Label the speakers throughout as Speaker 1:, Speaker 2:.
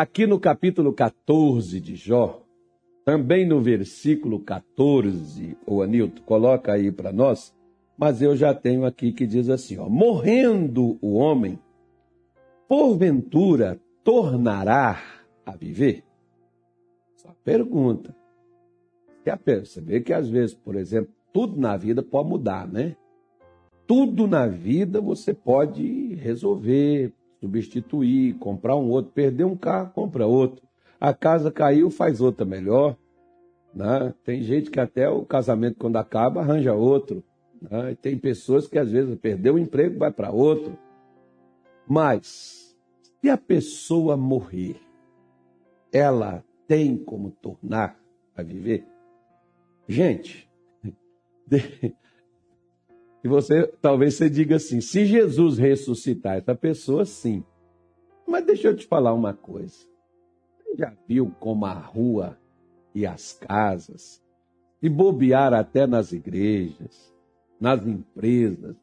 Speaker 1: aqui no capítulo 14 de Jó, também no versículo 14, o Anilton, coloca aí para nós, mas eu já tenho aqui que diz assim: ó, morrendo o homem, porventura tornará a viver? Só pergunta. Você vê que às vezes, por exemplo, tudo na vida pode mudar, né? Tudo na vida você pode resolver, substituir, comprar um outro, perder um carro, compra outro. A casa caiu, faz outra melhor. Né? Tem gente que até o casamento, quando acaba, arranja outro. Né? E tem pessoas que às vezes perdeu o emprego, vai para outro. Mas, se a pessoa morrer, ela tem como tornar a viver? Gente, e você talvez você diga assim: se Jesus ressuscitar essa pessoa, sim. Mas deixa eu te falar uma coisa. Você já viu como a rua e as casas, e bobear até nas igrejas, nas empresas,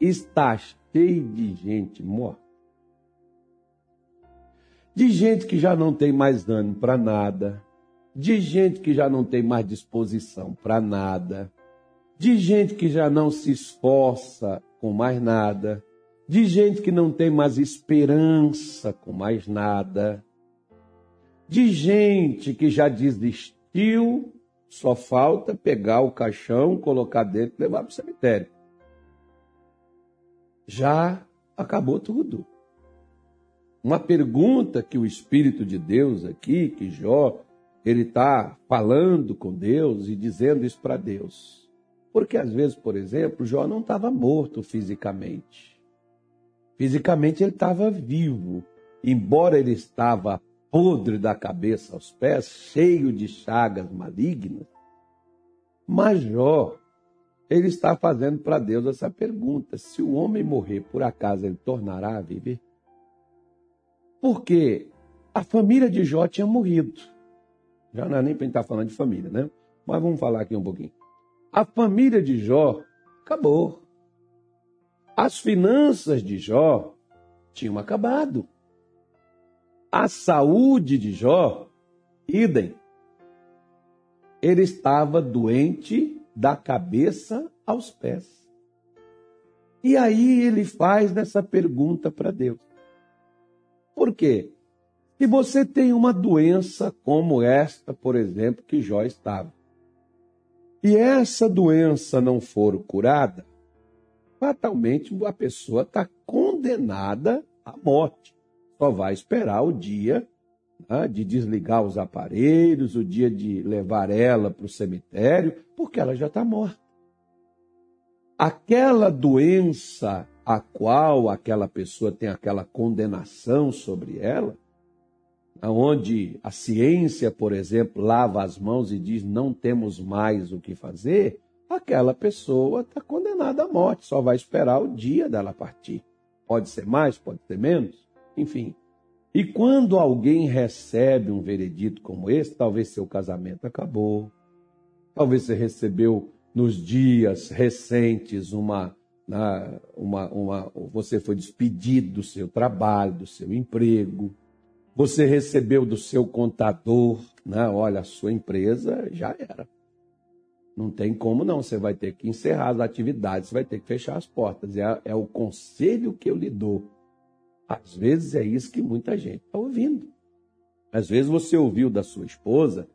Speaker 1: está cheio de gente morta. De gente que já não tem mais ânimo para nada, de gente que já não tem mais disposição para nada, de gente que já não se esforça com mais nada, de gente que não tem mais esperança com mais nada, de gente que já desistiu só falta pegar o caixão, colocar dentro e levar para o cemitério. Já acabou tudo. Uma pergunta que o Espírito de Deus aqui, que Jó, ele está falando com Deus e dizendo isso para Deus. Porque às vezes, por exemplo, Jó não estava morto fisicamente. Fisicamente ele estava vivo, embora ele estava podre da cabeça aos pés, cheio de chagas malignas. Mas Jó, ele está fazendo para Deus essa pergunta: se o homem morrer, por acaso ele tornará a viver? Porque a família de Jó tinha morrido. Já não é nem para gente estar tá falando de família, né? Mas vamos falar aqui um pouquinho. A família de Jó acabou. As finanças de Jó tinham acabado. A saúde de Jó, idem. Ele estava doente da cabeça aos pés. E aí ele faz essa pergunta para Deus. Por quê? Se você tem uma doença como esta, por exemplo, que Jó estava, e essa doença não for curada, fatalmente a pessoa está condenada à morte só vai esperar o dia né, de desligar os aparelhos, o dia de levar ela para o cemitério, porque ela já está morta. Aquela doença a qual aquela pessoa tem aquela condenação sobre ela, onde a ciência, por exemplo, lava as mãos e diz não temos mais o que fazer, aquela pessoa está condenada à morte, só vai esperar o dia dela partir. Pode ser mais, pode ser menos. Enfim. E quando alguém recebe um veredito como esse, talvez seu casamento acabou, talvez você recebeu nos dias recentes uma, né, uma, uma, você foi despedido do seu trabalho, do seu emprego, você recebeu do seu contador, né, olha, a sua empresa já era. Não tem como não, você vai ter que encerrar as atividades, você vai ter que fechar as portas. É, é o conselho que eu lhe dou às vezes é isso que muita gente está ouvindo. Às vezes você ouviu da sua esposa,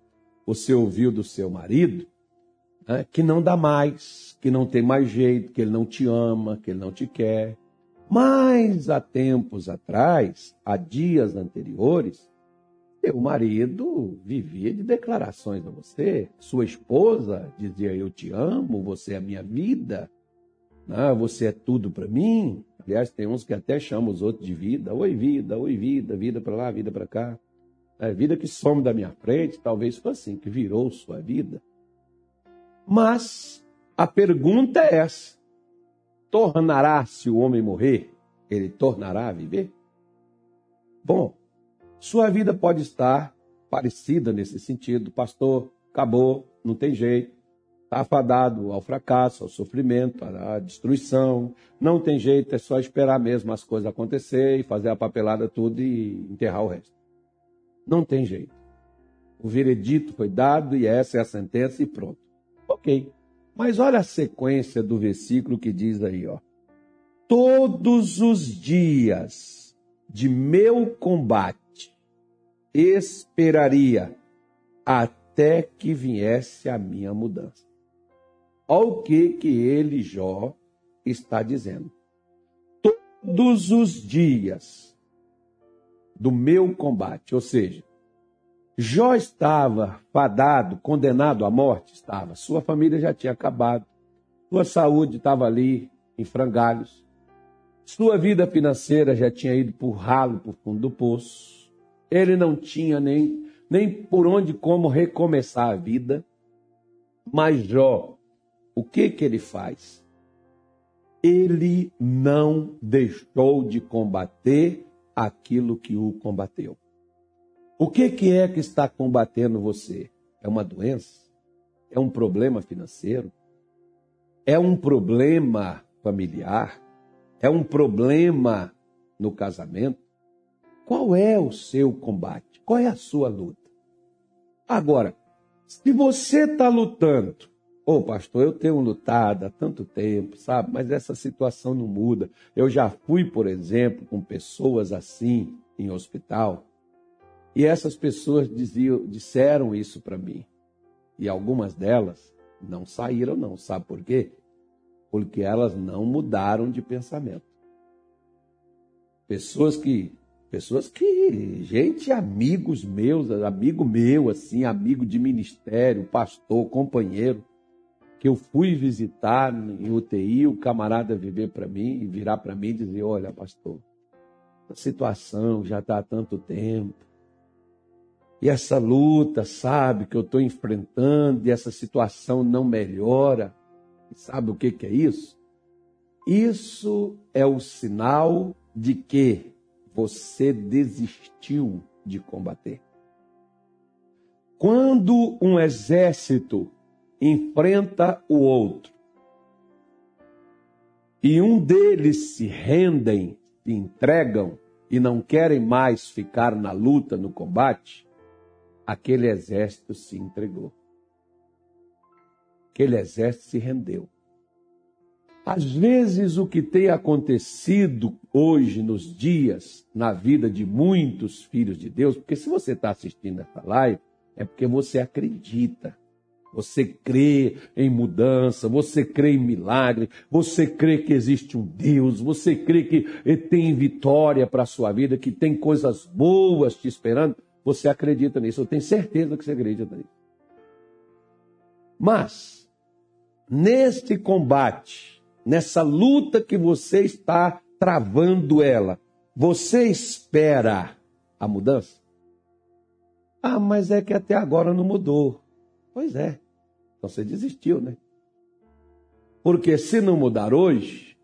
Speaker 1: você ouviu do seu marido, né, que não dá mais, que não tem mais jeito, que ele não te ama, que ele não te quer. Mas há tempos atrás, há dias anteriores, seu marido vivia de declarações a você. Sua esposa dizia: Eu te amo, você é a minha vida, né, você é tudo para mim. Aliás, tem uns que até chamam os outros de vida. Oi, vida, oi, vida, vida para lá, vida para cá. É vida que some da minha frente, talvez foi assim, que virou sua vida. Mas a pergunta é essa: tornará, se o homem morrer, ele tornará a viver? Bom, sua vida pode estar parecida nesse sentido, pastor, acabou, não tem jeito está afadado ao fracasso, ao sofrimento, à destruição. Não tem jeito, é só esperar mesmo as coisas acontecer e fazer a papelada tudo e enterrar o resto. Não tem jeito. O veredito foi dado e essa é a sentença e pronto. Ok. Mas olha a sequência do versículo que diz aí, ó. Todos os dias de meu combate esperaria até que viesse a minha mudança. Olha o que que ele, Jó, está dizendo. Todos os dias do meu combate, ou seja, Jó estava fadado, condenado à morte? Estava. Sua família já tinha acabado. Sua saúde estava ali em frangalhos. Sua vida financeira já tinha ido por ralo, por fundo do poço. Ele não tinha nem, nem por onde como recomeçar a vida. Mas Jó, o que que ele faz? Ele não deixou de combater aquilo que o combateu. O que, que é que está combatendo você? É uma doença? É um problema financeiro? É um problema familiar? É um problema no casamento? Qual é o seu combate? Qual é a sua luta? Agora, se você está lutando, ô oh, pastor, eu tenho lutado há tanto tempo, sabe? Mas essa situação não muda. Eu já fui, por exemplo, com pessoas assim em hospital e essas pessoas diziam, disseram isso para mim. E algumas delas não saíram, não. Sabe por quê? Porque elas não mudaram de pensamento. Pessoas que, pessoas que, gente, amigos meus, amigo meu, assim, amigo de ministério, pastor, companheiro, que eu fui visitar em UTI, o camarada viver para mim e virar para mim e dizer: Olha, pastor, a situação já está há tanto tempo e essa luta, sabe, que eu estou enfrentando, e essa situação não melhora. sabe o que, que é isso? Isso é o sinal de que você desistiu de combater. Quando um exército enfrenta o outro e um deles se rendem, se entregam e não querem mais ficar na luta, no combate, aquele exército se entregou. Aquele exército se rendeu. Às vezes, o que tem acontecido hoje, nos dias, na vida de muitos filhos de Deus, porque se você está assistindo essa live, é porque você acredita. Você crê em mudança, você crê em milagre, você crê que existe um Deus, você crê que tem vitória para a sua vida, que tem coisas boas te esperando. Você acredita nisso, eu tenho certeza que você acredita nisso. Mas, neste combate, nessa luta que você está travando ela, você espera a mudança? Ah, mas é que até agora não mudou. Pois é. Então você desistiu, né? Porque se não mudar hoje,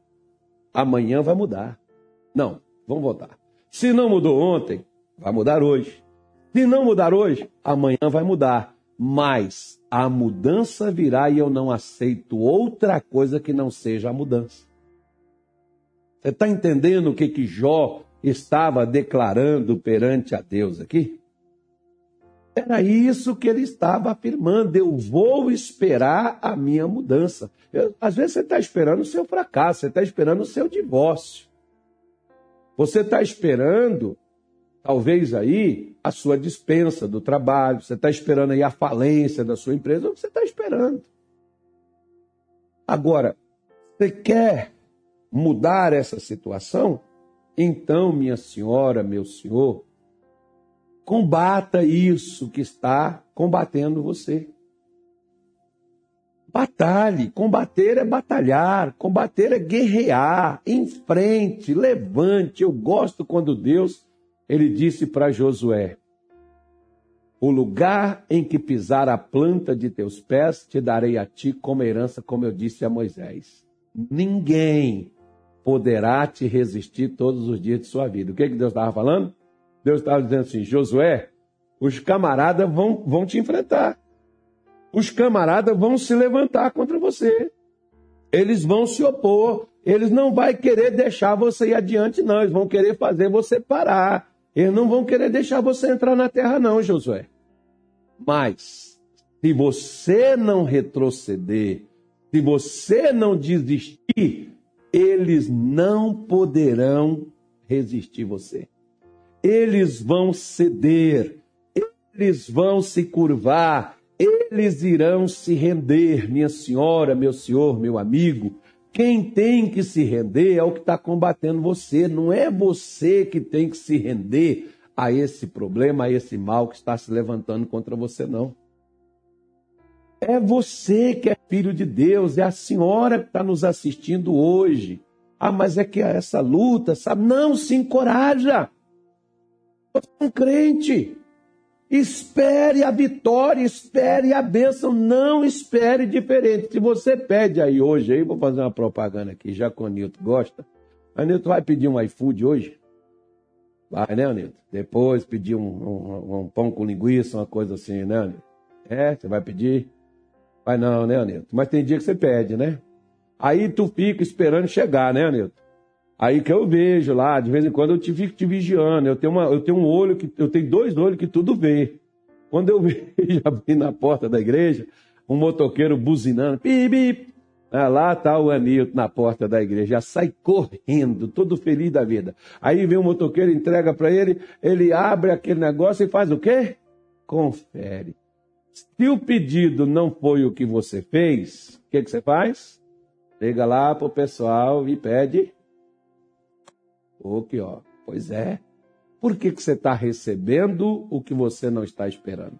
Speaker 1: amanhã vai mudar. Não, vamos voltar. Se não mudou ontem, vai mudar hoje. Se não mudar hoje, amanhã vai mudar. Mas a mudança virá e eu não aceito outra coisa que não seja a mudança. Você está entendendo o que, que Jó estava declarando perante a Deus aqui? Era isso que ele estava afirmando. Eu vou esperar a minha mudança. Eu, às vezes você está esperando o seu fracasso, você está esperando o seu divórcio. Você está esperando talvez aí a sua dispensa do trabalho, você está esperando aí a falência da sua empresa, você está esperando. Agora, você quer mudar essa situação? Então, minha senhora, meu senhor, combata isso que está combatendo você. Batalhe, combater é batalhar, combater é guerrear, em frente, levante. Eu gosto quando Deus ele disse para Josué: O lugar em que pisar a planta de teus pés te darei a ti como herança, como eu disse a Moisés. Ninguém poderá te resistir todos os dias de sua vida. O que, que Deus estava falando? Deus estava dizendo assim: Josué, os camaradas vão, vão te enfrentar. Os camaradas vão se levantar contra você. Eles vão se opor. Eles não vão querer deixar você ir adiante, não. Eles vão querer fazer você parar. Eles não vão querer deixar você entrar na terra, não, Josué. Mas, se você não retroceder, se você não desistir, eles não poderão resistir você. Eles vão ceder, eles vão se curvar, eles irão se render, minha senhora, meu senhor, meu amigo. Quem tem que se render é o que está combatendo você, não é você que tem que se render a esse problema, a esse mal que está se levantando contra você, não. É você que é filho de Deus, é a senhora que está nos assistindo hoje. Ah, mas é que essa luta, sabe? Não se encoraja. Você é um crente. Espere a vitória, espere a bênção, não espere diferente. Se você pede aí hoje, aí vou fazer uma propaganda aqui, já que o Nilton gosta. A Nilton vai pedir um iFood hoje? Vai, né, Nilton? Depois pedir um, um, um, pão com linguiça, uma coisa assim, né, Nilton? É, você vai pedir? Vai não, né, Nilton? Mas tem dia que você pede, né? Aí tu fica esperando chegar, né, Nilton? Aí que eu vejo lá, de vez em quando eu te fico te vigiando. Eu tenho, uma, eu tenho um olho que. Eu tenho dois olhos que tudo vê. Quando eu vejo abrir na porta da igreja, um motoqueiro buzinando, pi, pi, ah, lá está o Anilton na porta da igreja, já sai correndo, todo feliz da vida. Aí vem o motoqueiro, entrega para ele, ele abre aquele negócio e faz o quê? Confere. Se o pedido não foi o que você fez, o que, que você faz? Liga lá para o pessoal e pede o que, ó. Pois é. Por que, que você está recebendo o que você não está esperando?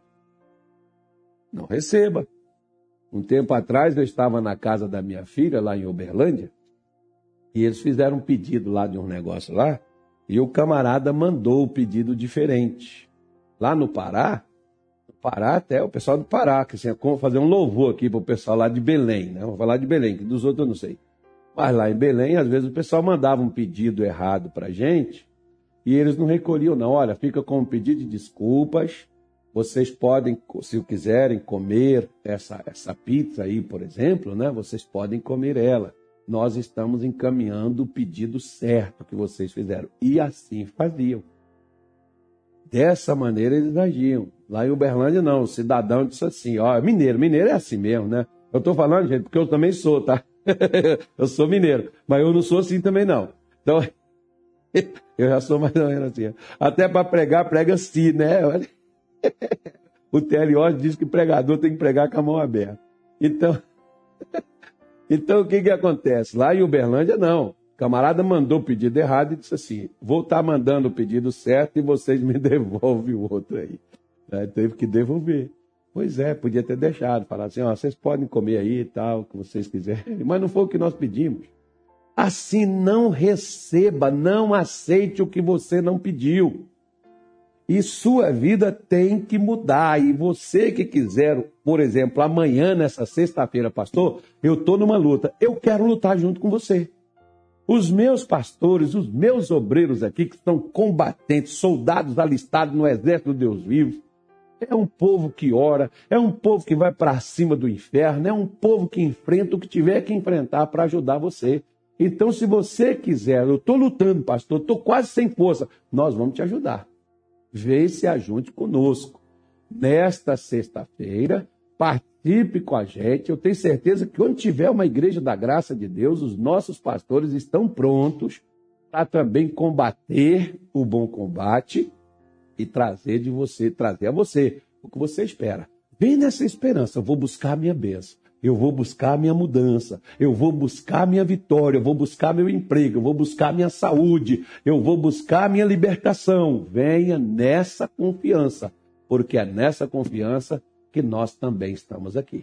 Speaker 1: Não receba. Um tempo atrás eu estava na casa da minha filha, lá em Uberlândia, e eles fizeram um pedido lá de um negócio lá, e o camarada mandou o pedido diferente. Lá no Pará, no Pará até o pessoal do Pará, que assim, é fazer um louvor aqui para o pessoal lá de Belém, né? Vou falar de Belém, que dos outros eu não sei. Mas lá em Belém, às vezes o pessoal mandava um pedido errado para gente e eles não recolhiam, não. Olha, fica com um pedido de desculpas. Vocês podem, se quiserem, comer essa, essa pizza aí, por exemplo, né? Vocês podem comer ela. Nós estamos encaminhando o pedido certo que vocês fizeram. E assim faziam. Dessa maneira eles agiam. Lá em Uberlândia, não. O cidadão disse assim: ó, mineiro, mineiro é assim mesmo, né? Eu estou falando, gente, porque eu também sou, tá? eu sou mineiro, mas eu não sou assim também não. Então, eu já sou mais ou menos assim. Até para pregar, prega assim, né? o TLO diz que pregador tem que pregar com a mão aberta. Então, então o que, que acontece? Lá em Uberlândia, não. O camarada mandou o pedido errado e disse assim: vou estar tá mandando o pedido certo e vocês me devolvem o outro aí. aí teve que devolver. Pois é, podia ter deixado, falar assim, ó, vocês podem comer aí e tal, o que vocês quiserem, mas não foi o que nós pedimos. Assim não receba, não aceite o que você não pediu. E sua vida tem que mudar. E você que quiser, por exemplo, amanhã, nessa sexta-feira, pastor, eu estou numa luta. Eu quero lutar junto com você. Os meus pastores, os meus obreiros aqui, que são combatentes, soldados alistados no exército do Deus vivo, é um povo que ora, é um povo que vai para cima do inferno, é um povo que enfrenta o que tiver que enfrentar para ajudar você. Então, se você quiser, eu estou lutando, pastor, estou quase sem força, nós vamos te ajudar. Vê se ajunte conosco. Nesta sexta-feira, participe com a gente. Eu tenho certeza que quando tiver uma igreja da graça de Deus, os nossos pastores estão prontos para também combater o bom combate e trazer de você, trazer a você o que você espera. Vem nessa esperança, eu vou buscar a minha bênção, eu vou buscar a minha mudança, eu vou buscar a minha vitória, eu vou buscar meu emprego, eu vou buscar a minha saúde, eu vou buscar a minha libertação. Venha nessa confiança, porque é nessa confiança que nós também estamos aqui.